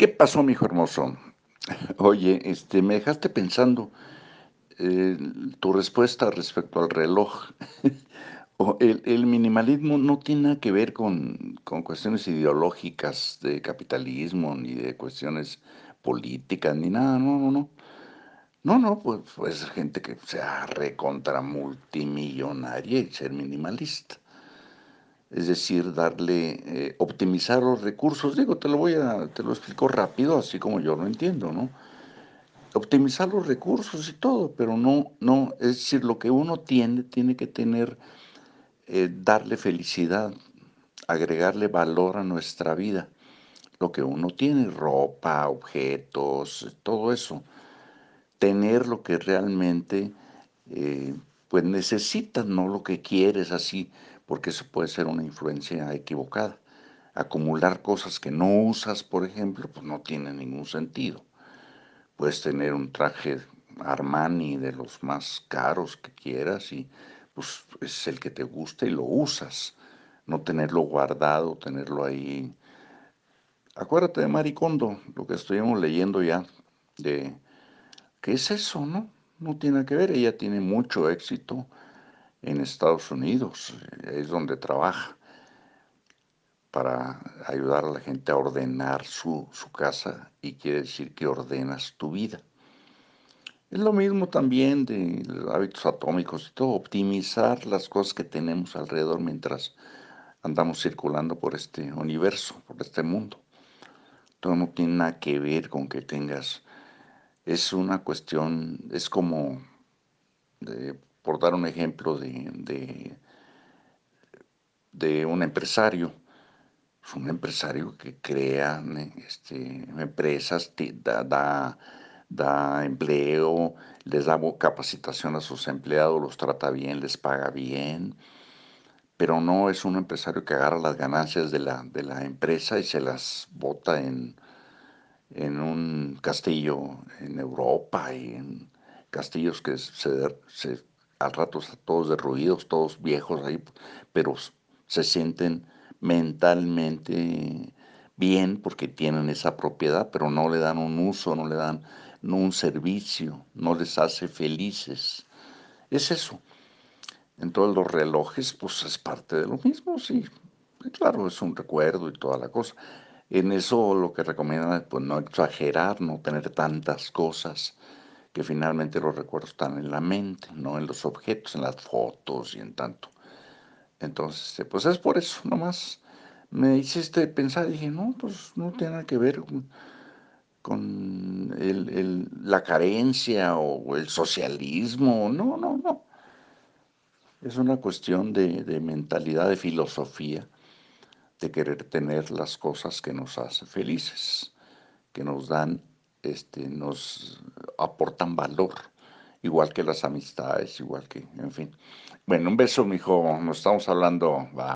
¿Qué pasó, mijo hermoso? Oye, este, me dejaste pensando eh, tu respuesta respecto al reloj. El minimalismo no tiene nada que ver con, con cuestiones ideológicas de capitalismo, ni de cuestiones políticas, ni nada, no, no, no. No, no, pues, pues gente que sea recontra multimillonaria y ser minimalista es decir, darle, eh, optimizar los recursos. Digo, te lo voy a, te lo explico rápido, así como yo lo entiendo, ¿no? Optimizar los recursos y todo, pero no, no, es decir, lo que uno tiene, tiene que tener, eh, darle felicidad, agregarle valor a nuestra vida. Lo que uno tiene, ropa, objetos, todo eso. Tener lo que realmente, eh, pues necesitas, no lo que quieres así porque eso puede ser una influencia equivocada. Acumular cosas que no usas, por ejemplo, pues no tiene ningún sentido. Puedes tener un traje Armani de los más caros que quieras y pues es el que te gusta y lo usas. No tenerlo guardado, tenerlo ahí. Acuérdate de Maricondo, lo que estuvimos leyendo ya, de qué es eso, ¿no? No tiene que ver, ella tiene mucho éxito en Estados Unidos, es donde trabaja, para ayudar a la gente a ordenar su, casa y quiere decir que ordenas tu vida. Es lo mismo también de hábitos atómicos y todo, optimizar las cosas que tenemos alrededor mientras andamos circulando por este universo, por este mundo. Todo no tiene nada que ver con que tengas, es una cuestión, es como de por dar un ejemplo de, de, un empresario, es un empresario que crea este, empresas, da, da, empleo, les da capacitación a sus empleados, los trata bien, les paga bien, pero no es un empresario que agarra las ganancias de la, de la empresa y se las bota en, en un castillo en Europa y en castillos que se al rato todos derruidos, todos viejos ahí, pero se sienten mentalmente bien porque tienen esa propiedad, pero no le dan un uso, no le dan un servicio, no les hace felices. Es eso. En todos los relojes, pues es parte de lo mismo, sí. claro, es un recuerdo y toda la cosa. En eso lo que recomiendan es pues, no exagerar, no tener tantas cosas que finalmente los recuerdos están en la mente, no en los objetos, en las fotos y en tanto. Entonces, este, pues es por eso, nomás me hiciste pensar, dije, no, pues no tiene nada que ver con, la carencia o el socialismo, no, no, no. Es una cuestión de, de mentalidad, de filosofía, de querer tener las cosas que nos hacen felices, que nos dan este, nos aportan valor, igual que las amistades, igual que, en fin. Bueno, un beso, mijo, nos estamos hablando.